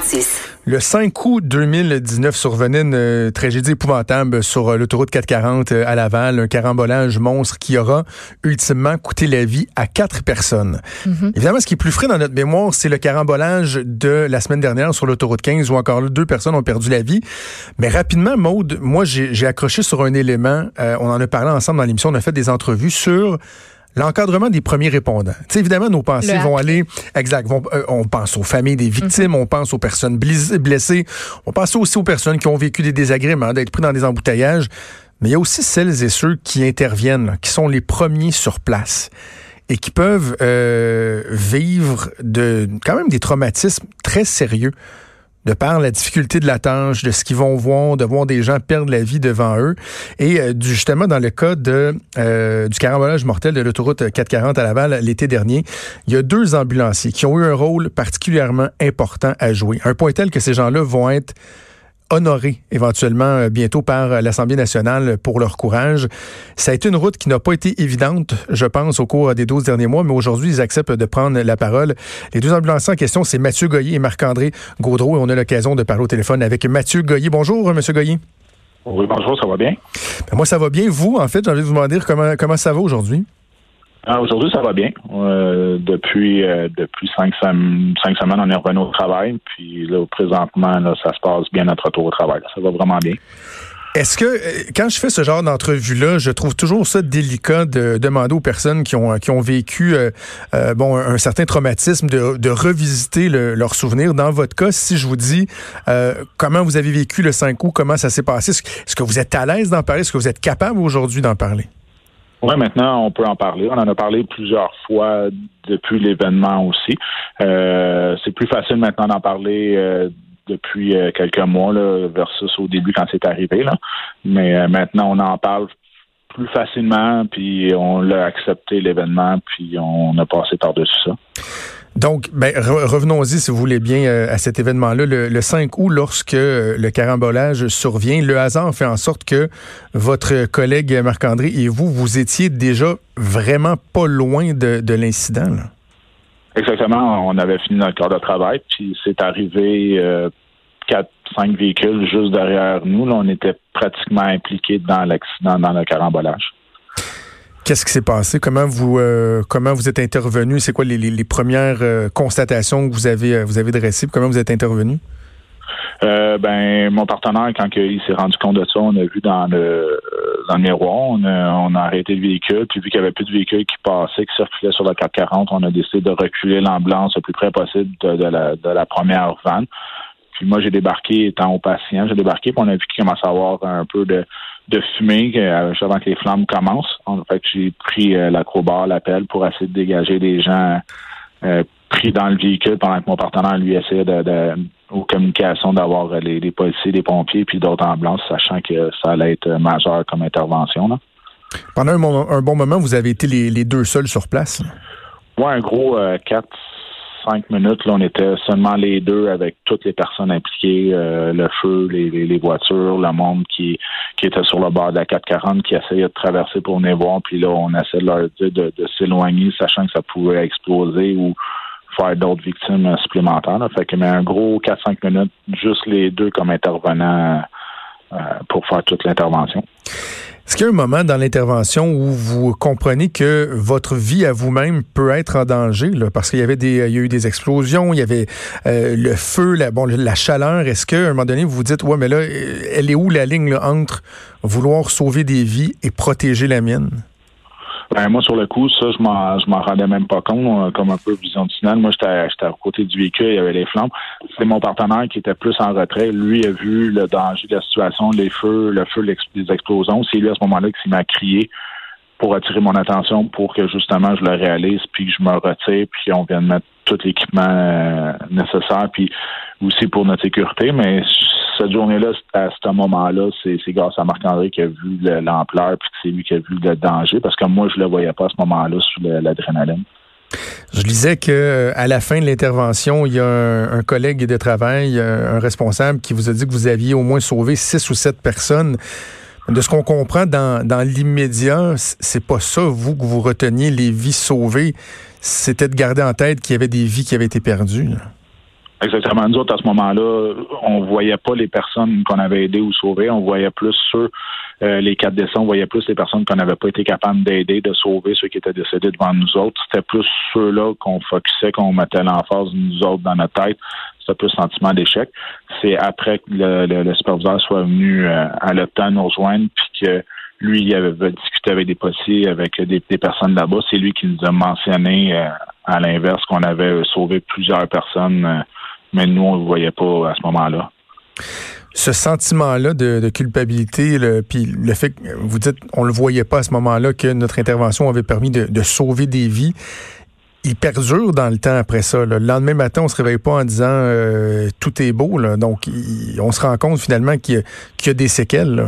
56. Le 5 août 2019 survenait une euh, tragédie épouvantable sur euh, l'autoroute 440 euh, à Laval, un carambolage monstre qui aura ultimement coûté la vie à quatre personnes. Évidemment, ce qui est plus frais dans notre mémoire, c'est le carambolage de la semaine dernière sur l'autoroute 15 où encore là, deux personnes ont perdu la vie. Mais rapidement, Maude, moi j'ai accroché sur un élément, on en a parlé ensemble dans l'émission, on a fait des entrevues sur L'encadrement des premiers répondants. sais, évidemment, nos pensées vont aller, exact, vont, euh, on pense aux familles des victimes, on pense aux personnes blessées, on pense aussi aux personnes qui ont vécu des désagréments, d'être pris dans des embouteillages, mais il y a aussi celles et ceux qui interviennent, qui sont les premiers sur place et qui peuvent euh, vivre de quand même des traumatismes très sérieux de par la difficulté de la tâche, de ce qu'ils vont voir, de voir des gens perdre la vie devant eux. Et euh, justement, dans le cas de, euh, du carambolage mortel de l'autoroute 440 à Laval l'été dernier, il y a deux ambulanciers qui ont eu un rôle particulièrement important à jouer. Un point tel que ces gens-là vont être honorés éventuellement euh, bientôt par euh, l'Assemblée nationale pour leur courage. Ça a été une route qui n'a pas été évidente, je pense, au cours des 12 derniers mois, mais aujourd'hui, ils acceptent de prendre la parole. Les deux ambulanciers en question, c'est Mathieu Goyer et Marc-André Gaudreau, et on a l'occasion de parler au téléphone avec Mathieu Goyer. Bonjour, Monsieur Goyer. Oui, bonjour, ça va bien? Ben, moi, ça va bien. Vous, en fait, j'ai envie de vous demander comment, comment ça va aujourd'hui? Ah, aujourd'hui, ça va bien. Euh, depuis euh, depuis cinq, cinq, semaines, on est revenu au travail. Puis là, présentement, là, ça se passe bien notre retour au travail. Ça va vraiment bien. Est-ce que euh, quand je fais ce genre d'entrevue-là, je trouve toujours ça délicat de demander aux personnes qui ont qui ont vécu bon un, certain traumatisme de, de revisiter leurs souvenirs? Dans votre cas, si je vous dis comment vous avez vécu le 5 août, comment ça s'est passé, est-ce que vous êtes à l'aise d'en parler, est-ce que vous êtes capable aujourd'hui d'en parler? Oui, maintenant, on peut en parler. On en a parlé plusieurs fois depuis l'événement aussi. Euh, c'est plus facile maintenant d'en parler euh, depuis euh, quelques mois là, versus au début quand c'est arrivé. Là. Mais maintenant, on en parle plus facilement, puis on l'a accepté l'événement, puis on a passé par-dessus ça. Donc, ben, revenons-y, si vous voulez bien, euh, à cet événement-là. Le, 5 août, lorsque euh, le carambolage survient, le hasard fait en sorte que votre collègue Marc-André et vous, vous étiez déjà vraiment pas loin de, l'incident. Exactement. On avait fini notre corps de travail, puis c'est arrivé euh, quatre, cinq véhicules juste derrière nous. Là, on était pratiquement impliqués dans l'accident, dans le carambolage. Qu'est-ce qui s'est passé? Comment vous euh, comment vous êtes intervenu? C'est quoi les, premières euh, constatations que vous avez euh, vous avez dressées? Comment vous êtes intervenu? ben mon partenaire, quand il s'est rendu compte de ça, on a vu dans le dans le miroir, on a, arrêté le véhicule, puis vu qu'il n'y avait plus de véhicules qui passaient, qui circulaient sur la 440, on a décidé de reculer l'ambulance le plus près possible de, la, de la première vanne. Puis moi, j'ai débarqué étant au patient, j'ai débarqué, puis on a vu qu'il commençait à avoir un peu de de fumée euh, avant que les flammes commencent. En fait, j'ai pris euh, l'acrobat, l'appel pour essayer de dégager des gens euh, pris dans le véhicule pendant que mon partenaire lui essayait de, aux communications d'avoir les, policiers, les pompiers puis d'autres ambulances, sachant que ça allait être majeur comme intervention. Là. Pendant un, bon moment, vous avez été les, deux seuls sur place? Oui, un gros quatre, cinq minutes, là, on était seulement les deux avec toutes les personnes impliquées, euh, le feu, les, voitures, le monde qui, qui était sur le bord de la 440, qui essayait de traverser pour venir voir, puis là, on essayait de leur dire de, s'éloigner, sachant que ça pouvait exploser ou faire d'autres victimes supplémentaires. Fait que mais un gros 4-5 minutes, juste les deux comme intervenants euh, pour faire toute l'intervention. Est-ce qu'il y a un moment dans l'intervention où vous comprenez que votre vie à vous-même peut être en danger, parce qu'il y avait des, il y a eu des explosions, il y avait euh, le feu, la chaleur. Est-ce qu'à un moment donné, vous vous dites, ouais, mais là, elle est où la ligne entre vouloir sauver des vies et protéger la mienne? Ben, moi, sur le coup, ça, je m'en, je m'en rendais même pas compte, comme un peu finale. Moi, j'étais, j'étais à côté du véhicule, il y avait les flammes. C'est mon partenaire qui était plus en retrait. Lui a vu le danger de la situation, les feux, le feu, les explosions. C'est lui, à ce moment-là, qui m'a crié pour attirer mon attention pour que, justement, je le réalise, puis que je me retire, puis on vienne mettre tout l'équipement euh, nécessaire, puis aussi pour notre sécurité. Mais cette journée-là, à ce moment-là, c'est grâce à Marc-André qui a vu l'ampleur, puis c'est lui qui a vu le danger, parce que moi, je le voyais pas à ce moment-là sous l'adrénaline. Je disais que euh, à la fin de l'intervention, il y a un, collègue de travail, un, responsable, qui vous a dit que vous aviez au moins sauvé six ou sept personnes. De ce qu'on comprend dans, l'immédiat, c'est pas ça, vous, que vous reteniez les vies sauvées. C'était de garder en tête qu'il y avait des vies qui avaient été perdues. Exactement. Nous autres, à ce moment-là, on voyait pas les personnes qu'on avait aidées ou sauvées. On voyait plus ceux, euh, les quatre décès, on voyait plus les personnes qu'on n'avait pas été capable d'aider, de sauver, ceux qui étaient décédés devant nous autres. C'était plus ceux-là qu'on focusait, qu'on mettait l'emphase, nous autres, dans notre tête. C'était plus le sentiment d'échec. C'est après que le, le, superviseur soit venu euh, à l'hôpital nous rejoindre, puis que lui, il avait discuté avec des policiers, avec des, personnes là-bas. C'est lui qui nous a mentionné, euh, à l'inverse, qu'on avait sauvé plusieurs personnes mais nous, on ne le voyait pas à ce moment-là. Ce sentiment-là de, culpabilité, puis le fait que vous dites on le voyait pas à ce moment-là que notre intervention avait permis de, sauver des vies, il perdure dans le temps après ça. Le lendemain matin, on se réveille pas en disant euh, tout est beau. Donc, on se rend compte finalement qu'il y, a des séquelles.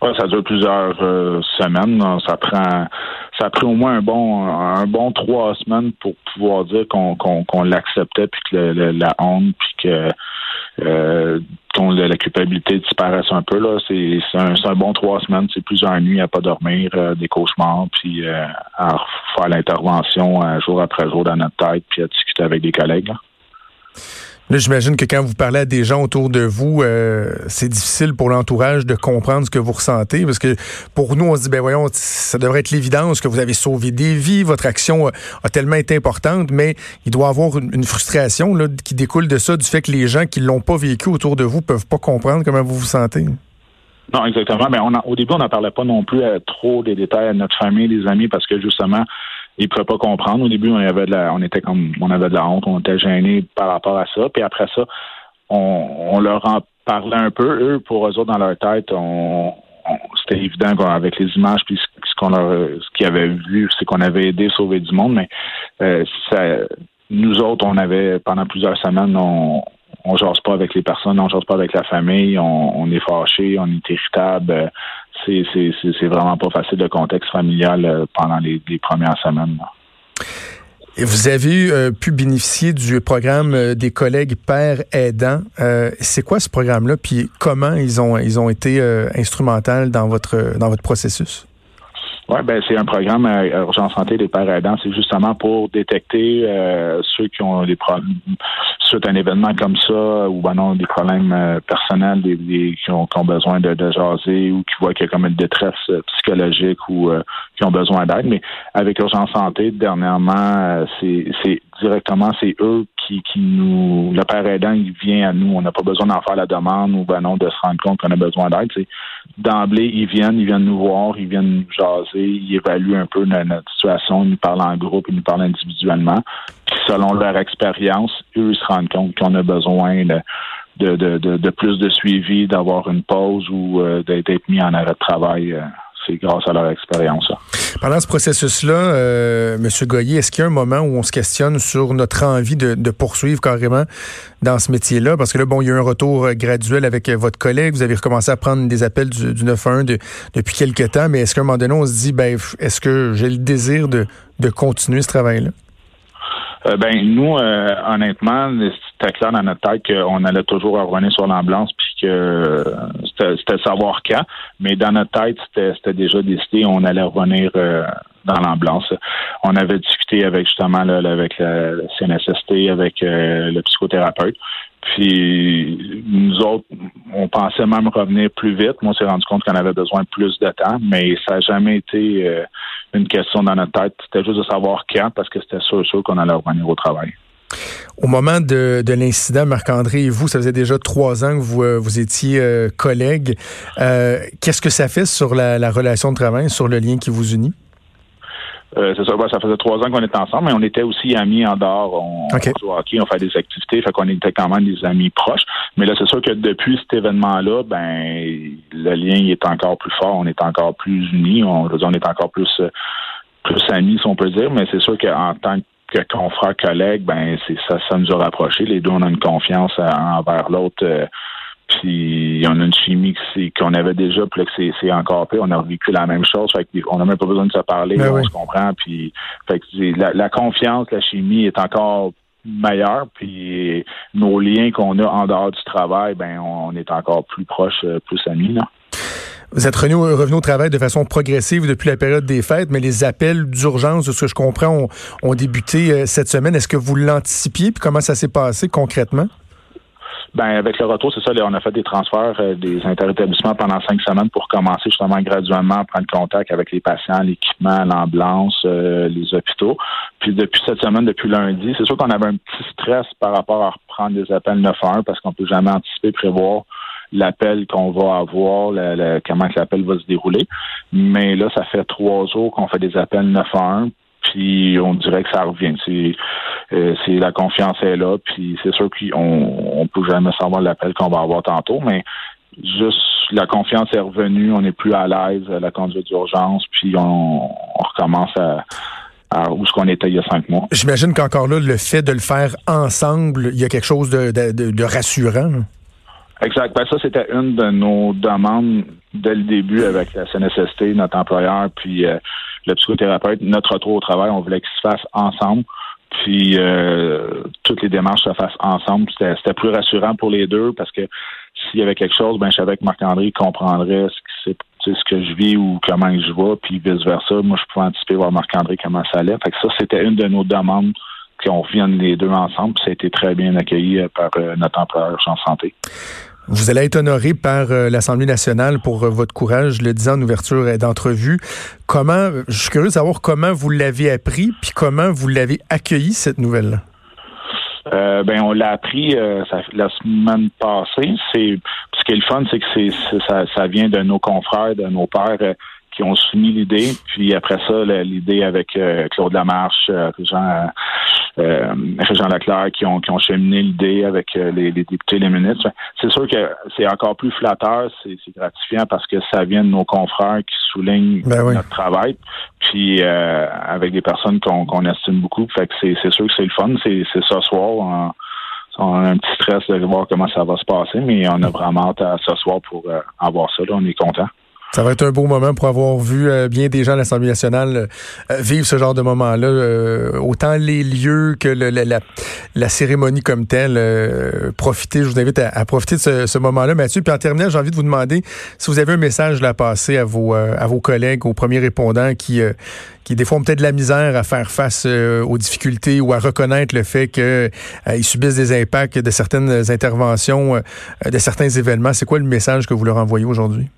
Ça dure plusieurs euh, semaines. Ça prend ça a pris au moins un bon un bon trois semaines pour pouvoir dire qu'on qu'on l'acceptait puis que la honte puis que euh, la culpabilité disparaisse un peu là. C'est un, un, bon trois semaines c'est plusieurs nuits à pas dormir euh, des cauchemars puis euh, à faire l'intervention jour après jour dans notre tête puis à discuter avec des collègues j'imagine que quand vous parlez à des gens autour de vous, euh, c'est difficile pour l'entourage de comprendre ce que vous ressentez, parce que pour nous, on se dit, ben voyons, ça devrait être l'évidence que vous avez sauvé des vies, votre action a, tellement été importante, mais il doit y avoir une, frustration là, qui découle de ça, du fait que les gens qui l'ont pas vécu autour de vous peuvent pas comprendre comment vous vous sentez. Non, exactement. Mais on au début, on n'en parlait pas non plus à trop des détails à notre famille, les amis, parce que justement, ils pouvaient pas comprendre. Au début, on avait de la, on était comme, on avait de la honte, on était gênés par rapport à ça. Puis après ça, on, leur en parlait un peu. Eux, pour eux autres, dans leur tête, on, c'était évident qu'avec les images puis ce qu'on leur, ce qu'ils avaient vu, c'est qu'on avait aidé à sauver du monde. Mais euh, ça, nous autres, on avait pendant plusieurs semaines, on on jase pas avec les personnes, on jase pas avec la famille, on, est fâché, on est irritable. C'est, vraiment pas facile de contexte familial euh, pendant les, premières semaines. Vous avez euh, pu bénéficier du programme euh, des collègues pères aidants. c'est quoi ce programme-là? Puis comment ils ont ils ont été instrumentaux dans votre dans votre processus? Oui, ben c'est un programme à urgence santé des pères aidants. C'est justement pour détecter euh, ceux qui ont des problèmes suite à un événement comme ça, ou ben non, des problèmes euh, personnels, des, qui, ont, qui, ont, besoin de, de, jaser ou qui voient qu'il y a comme une détresse euh, psychologique ou qui ont besoin d'aide. Mais avec urgence santé, dernièrement, c'est directement, c'est eux qui, qui nous le père aidant, il vient à nous. On n'a pas besoin d'en faire la demande ou ben non de se rendre compte qu'on a besoin d'aide. D'emblée, ils viennent, ils viennent nous voir, ils viennent nous jaser ils évaluent un peu notre, situation, ils nous parlent en groupe, ils nous parlent individuellement. Puis selon leur expérience, eux, ils se rendent compte qu'on a besoin de, de, plus de suivi, d'avoir une pause ou euh, d'être mis en arrêt de travail. Euh, c'est grâce à leur expérience. Pendant ce processus-là, euh, M. Goyer, est-ce qu'il y a un moment où on se questionne sur notre envie de, poursuivre carrément dans ce métier-là? Parce que là, bon, il y a eu un retour euh, graduel avec euh, votre collègue. Vous avez recommencé à prendre des appels du, du 911 depuis quelques temps, mais est-ce qu'à un moment donné, on se dit, ben, est-ce que j'ai le désir de, de continuer ce travail-là? Euh, ben nous, euh, honnêtement, c'était clair dans notre tête qu'on allait toujours revenir sur l'ambulance puis que euh, c'était savoir quand. Mais dans notre tête, c'était déjà décidé, on allait revenir dans l'ambulance. On avait discuté avec justement avec la, CNSST, avec le psychothérapeute. Puis nous autres, on pensait même revenir plus vite. Moi, on s'est rendu compte qu'on avait besoin de plus de temps, mais ça n'a jamais été euh, une question dans notre tête. C'était juste de savoir quand, parce que c'était sûr, sûr qu'on allait revenir au travail. Au moment de, l'incident, Marc-André et vous, ça faisait déjà trois ans que vous, euh, vous étiez euh, collègues. Qu'est-ce que ça fait sur la, la relation de travail, sur le lien qui vous unit? Euh, c'est ça, ça faisait trois ans qu'on était ensemble, mais on était aussi amis en dehors. On, au hockey, on fait des activités, fait qu'on était quand même des amis proches. Mais là, c'est sûr que depuis cet événement-là, ben le lien est encore plus fort, on est encore plus unis, on, on est encore plus plus amis, si on peut dire, mais c'est sûr qu'en tant que confrère collègue, ben c'est ça, ça nous a rapprochés. Les deux, on a une confiance envers l'autre. Euh, puis on a une chimie qu'on avait déjà, puis que c'est encore pire. On a vécu la même chose. Fait on n'a même pas besoin de se parler, ben on se comprend. Puis fait la, la, confiance, la chimie est encore meilleure. Puis nos liens qu'on a en dehors du travail, ben on est encore plus proches, euh, plus amis. Là. Vous êtes revenu, au travail de façon progressive depuis la période des fêtes, mais les appels d'urgence, de ce que je comprends, ont, débuté cette semaine. Est-ce que vous l'anticipiez? Puis comment ça s'est passé concrètement? Ben avec le retour, c'est ça, on a fait des transferts euh, des interétablissements pendant cinq semaines pour commencer justement graduellement à prendre contact avec les patients, l'équipement, l'ambulance, euh, les hôpitaux. Puis depuis cette semaine, depuis lundi, c'est sûr qu'on avait un petit stress par rapport à reprendre des appels 911 parce qu'on peut jamais anticiper, prévoir l'appel qu'on va avoir, comment l'appel va se dérouler. Mais là, ça fait trois jours qu'on fait des appels 911 puis on dirait que ça revient. C'est, euh, c'est la confiance est là, puis c'est sûr qu'on on peut jamais savoir l'appel qu'on va avoir tantôt, mais juste la confiance est revenue, on est plus à l'aise à la conduite d'urgence, puis on, recommence à, où ce qu'on était il y a cinq mois. J'imagine qu'encore là, le fait de le faire ensemble, il y a quelque chose de, de, rassurant. Exact. Ben ça, c'était une de nos demandes dès le début avec la CNSST, notre employeur, puis euh, le psychothérapeute, notre retour au travail, on voulait qu'il se fasse ensemble. Puis euh, toutes les démarches se fassent ensemble. C'était plus rassurant pour les deux parce que s'il y avait quelque chose, ben je savais que Marc-André comprendrait ce que c'est ce que je vis ou comment je vais, puis vice-versa. Moi, je pouvais anticiper voir Marc-André comment ça allait. Fait que ça, c'était une de nos demandes qu'on vienne les deux ensemble. Puis ça a été très bien accueilli euh, par euh, notre employeur en santé. Vous allez être honoré par euh, l'Assemblée nationale pour euh, votre courage, le disant en ouverture d'entrevue. Comment, je suis curieux de savoir comment vous l'avez appris, puis comment vous l'avez accueilli, cette nouvelle-là? Euh, ben on l'a appris la semaine passée. C'est ce qui est le fun, c'est que c'est ça, ça, vient de nos confrères, de nos pères qui ont soumis l'idée. Puis après ça, l'idée avec Claude Lamarche, Jean, euh, Jean Leclerc qui ont, qui ont cheminé l'idée avec euh, les, députés et les ministres. C'est sûr que c'est encore plus flatteur, c'est gratifiant parce que ça vient de nos confrères qui soulignent ben notre travail, puis euh, avec des personnes qu'on estime beaucoup. Fait que c'est sûr que c'est le fun. C'est ce soir. On, a un petit stress de voir comment ça va se passer, mais on a vraiment hâte à ce soir pour avoir ça. Là, on est content. Ça va être un beau moment pour avoir vu euh, bien des gens à l'Assemblée nationale euh, vivre ce genre de moment-là. Euh, autant les lieux que le, la, la, cérémonie comme telle. profiter, je vous invite à, profiter de ce, ce moment-là, Mathieu. Puis en terminant, j'ai envie de vous demander si vous avez un message à passer à vos, à vos collègues, aux premiers répondants qui, qui des fois ont peut-être de la misère à faire face aux difficultés ou à reconnaître le fait qu'ils subissent des impacts de certaines interventions, de certains événements. C'est quoi le message que vous leur envoyez aujourd'hui?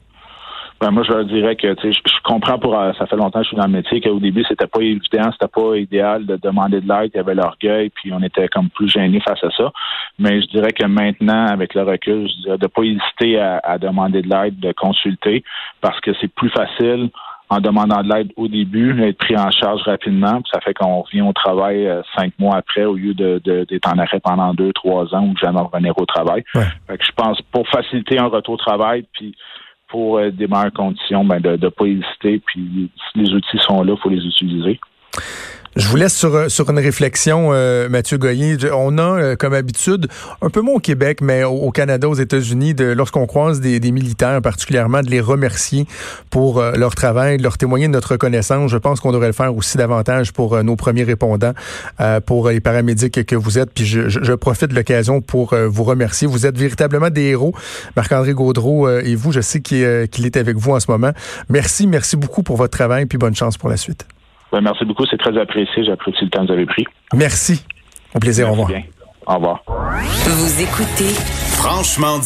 Ben moi, je leur dirais que je, je comprends pour euh, ça fait longtemps que je suis dans le métier qu'au début, c'était pas évident, c'était pas idéal de demander de l'aide, il y avait l'orgueil, puis on était comme plus gênés face à ça. Mais je dirais que maintenant, avec le recul, je dirais de pas hésiter à, demander de l'aide, de consulter, parce que c'est plus facile en demandant de l'aide au début, être pris en charge rapidement. ça fait qu'on revient au travail euh, cinq mois après au lieu de, d'être en arrêt pendant deux, trois ans ou jamais revenir au travail. Fait que je pense pour faciliter un retour au travail, puis pour euh, des meilleures conditions, ben, de ne pas hésiter. Puis les outils sont là, il faut les utiliser. Je vous laisse sur, sur une réflexion, euh, Mathieu Goyer. On a, euh, comme habitude, un peu moins au Québec, mais au, Canada, aux États-Unis, de, lorsqu'on croise des, des, militaires, particulièrement, de les remercier pour euh, leur travail, de leur témoigner de notre reconnaissance. Je pense qu'on devrait le faire aussi davantage pour nos premiers répondants, pour les paramédics que vous êtes. Puis je, je, profite de l'occasion pour vous remercier. Vous êtes véritablement des héros. Marc-André Gaudreau et vous, je sais qu'il est avec vous en ce moment. Merci, merci beaucoup pour votre travail, puis bonne chance pour la suite. Ben, merci beaucoup, c'est très apprécié. J'apprécie le temps que vous avez pris. Merci. Au plaisir, au revoir. Au revoir. Vous écoutez Franchement